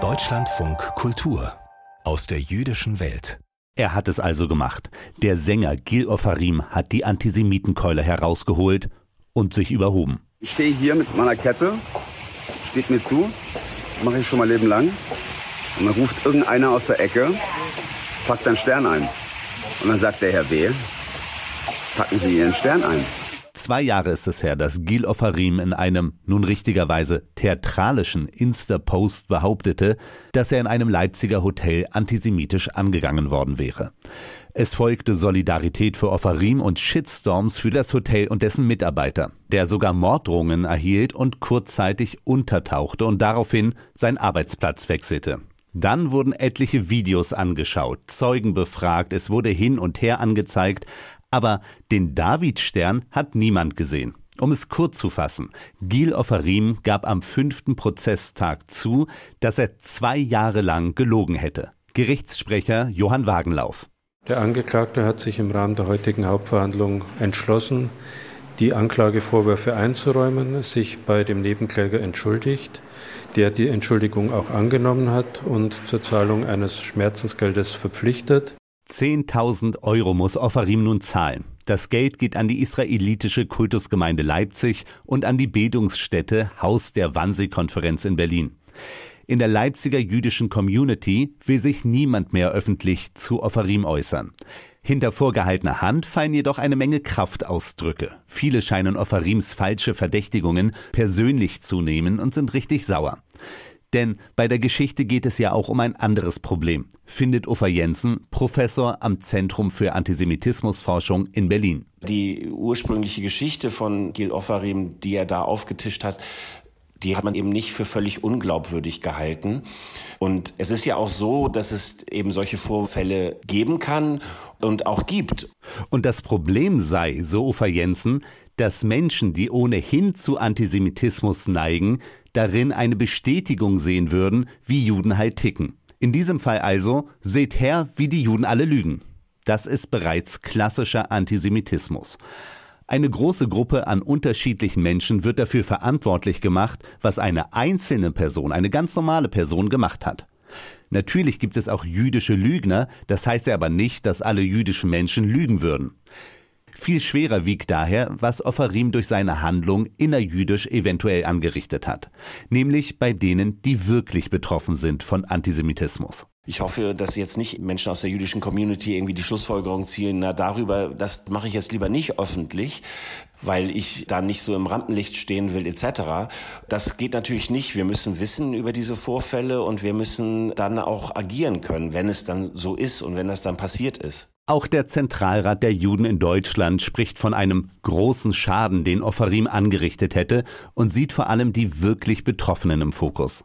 Deutschlandfunk Kultur aus der jüdischen Welt. Er hat es also gemacht. Der Sänger Gil Ofarim hat die Antisemitenkeule herausgeholt und sich überhoben. Ich stehe hier mit meiner Kette, steht mir zu, mache ich schon mein Leben lang. Und dann ruft irgendeiner aus der Ecke, packt einen Stern ein. Und dann sagt der Herr W., packen Sie Ihren Stern ein. Zwei Jahre ist es her, dass Gil Ofarim in einem nun richtigerweise theatralischen Insta-Post behauptete, dass er in einem Leipziger Hotel antisemitisch angegangen worden wäre. Es folgte Solidarität für Ofarim und Shitstorms für das Hotel und dessen Mitarbeiter, der sogar Morddrohungen erhielt und kurzzeitig untertauchte und daraufhin seinen Arbeitsplatz wechselte. Dann wurden etliche Videos angeschaut, Zeugen befragt, es wurde hin und her angezeigt, aber den Davidstern hat niemand gesehen. Um es kurz zu fassen, Gil Ofarim gab am fünften Prozesstag zu, dass er zwei Jahre lang gelogen hätte. Gerichtssprecher Johann Wagenlauf. Der Angeklagte hat sich im Rahmen der heutigen Hauptverhandlung entschlossen, die Anklagevorwürfe einzuräumen, sich bei dem Nebenkläger entschuldigt, der die Entschuldigung auch angenommen hat und zur Zahlung eines Schmerzensgeldes verpflichtet. 10.000 Euro muss Ofarim nun zahlen. Das Geld geht an die israelitische Kultusgemeinde Leipzig und an die Bildungsstätte Haus der Wannsee-Konferenz in Berlin. In der Leipziger jüdischen Community will sich niemand mehr öffentlich zu Ofarim äußern. Hinter vorgehaltener Hand fallen jedoch eine Menge Kraftausdrücke. Viele scheinen Ofarims falsche Verdächtigungen persönlich zu nehmen und sind richtig sauer. Denn bei der Geschichte geht es ja auch um ein anderes Problem, findet Uffa Jensen, Professor am Zentrum für Antisemitismusforschung in Berlin. Die ursprüngliche Geschichte von Gil Offarim, die er da aufgetischt hat, die hat man eben nicht für völlig unglaubwürdig gehalten. Und es ist ja auch so, dass es eben solche Vorfälle geben kann und auch gibt. Und das Problem sei, so Ufa Jensen, dass Menschen, die ohnehin zu Antisemitismus neigen, darin eine Bestätigung sehen würden, wie Juden halt ticken. In diesem Fall also, seht her, wie die Juden alle lügen. Das ist bereits klassischer Antisemitismus. Eine große Gruppe an unterschiedlichen Menschen wird dafür verantwortlich gemacht, was eine einzelne Person, eine ganz normale Person gemacht hat. Natürlich gibt es auch jüdische Lügner, das heißt ja aber nicht, dass alle jüdischen Menschen lügen würden. Viel schwerer wiegt daher, was Offarim durch seine Handlung innerjüdisch eventuell angerichtet hat, nämlich bei denen, die wirklich betroffen sind von Antisemitismus. Ich hoffe, dass jetzt nicht Menschen aus der jüdischen Community irgendwie die Schlussfolgerung ziehen, na darüber, das mache ich jetzt lieber nicht öffentlich, weil ich da nicht so im Rampenlicht stehen will etc. Das geht natürlich nicht. Wir müssen wissen über diese Vorfälle und wir müssen dann auch agieren können, wenn es dann so ist und wenn das dann passiert ist. Auch der Zentralrat der Juden in Deutschland spricht von einem großen Schaden, den Offarim angerichtet hätte und sieht vor allem die wirklich Betroffenen im Fokus.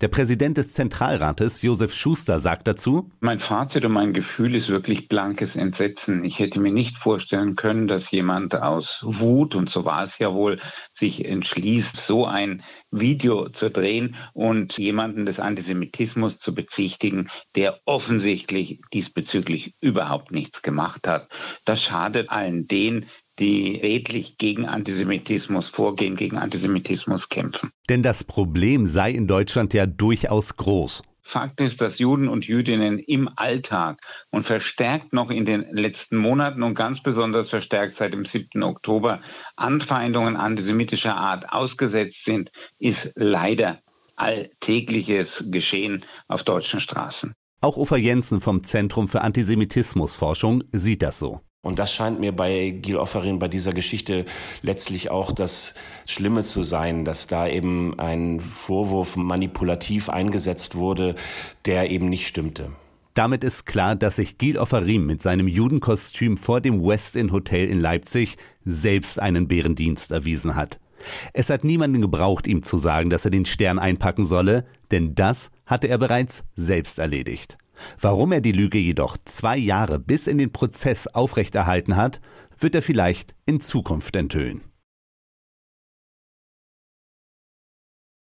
Der Präsident des Zentralrates, Josef Schuster, sagt dazu, Mein Fazit und mein Gefühl ist wirklich blankes Entsetzen. Ich hätte mir nicht vorstellen können, dass jemand aus Wut, und so war es ja wohl, sich entschließt, so ein Video zu drehen und jemanden des Antisemitismus zu bezichtigen, der offensichtlich diesbezüglich überhaupt nichts gemacht hat. Das schadet allen denen, die redlich gegen Antisemitismus vorgehen, gegen Antisemitismus kämpfen. Denn das Problem sei in Deutschland ja durchaus groß. Fakt ist, dass Juden und Jüdinnen im Alltag und verstärkt noch in den letzten Monaten und ganz besonders verstärkt seit dem 7. Oktober Anfeindungen antisemitischer Art ausgesetzt sind, ist leider alltägliches Geschehen auf deutschen Straßen. Auch Ufa Jensen vom Zentrum für Antisemitismusforschung sieht das so. Und das scheint mir bei Gil Offerin bei dieser Geschichte letztlich auch das Schlimme zu sein, dass da eben ein Vorwurf manipulativ eingesetzt wurde, der eben nicht stimmte. Damit ist klar, dass sich Gil Offarim mit seinem Judenkostüm vor dem West Inn Hotel in Leipzig selbst einen Bärendienst erwiesen hat. Es hat niemanden gebraucht, ihm zu sagen, dass er den Stern einpacken solle, denn das hatte er bereits selbst erledigt. Warum er die Lüge jedoch zwei Jahre bis in den Prozess aufrechterhalten hat, wird er vielleicht in Zukunft enthüllen.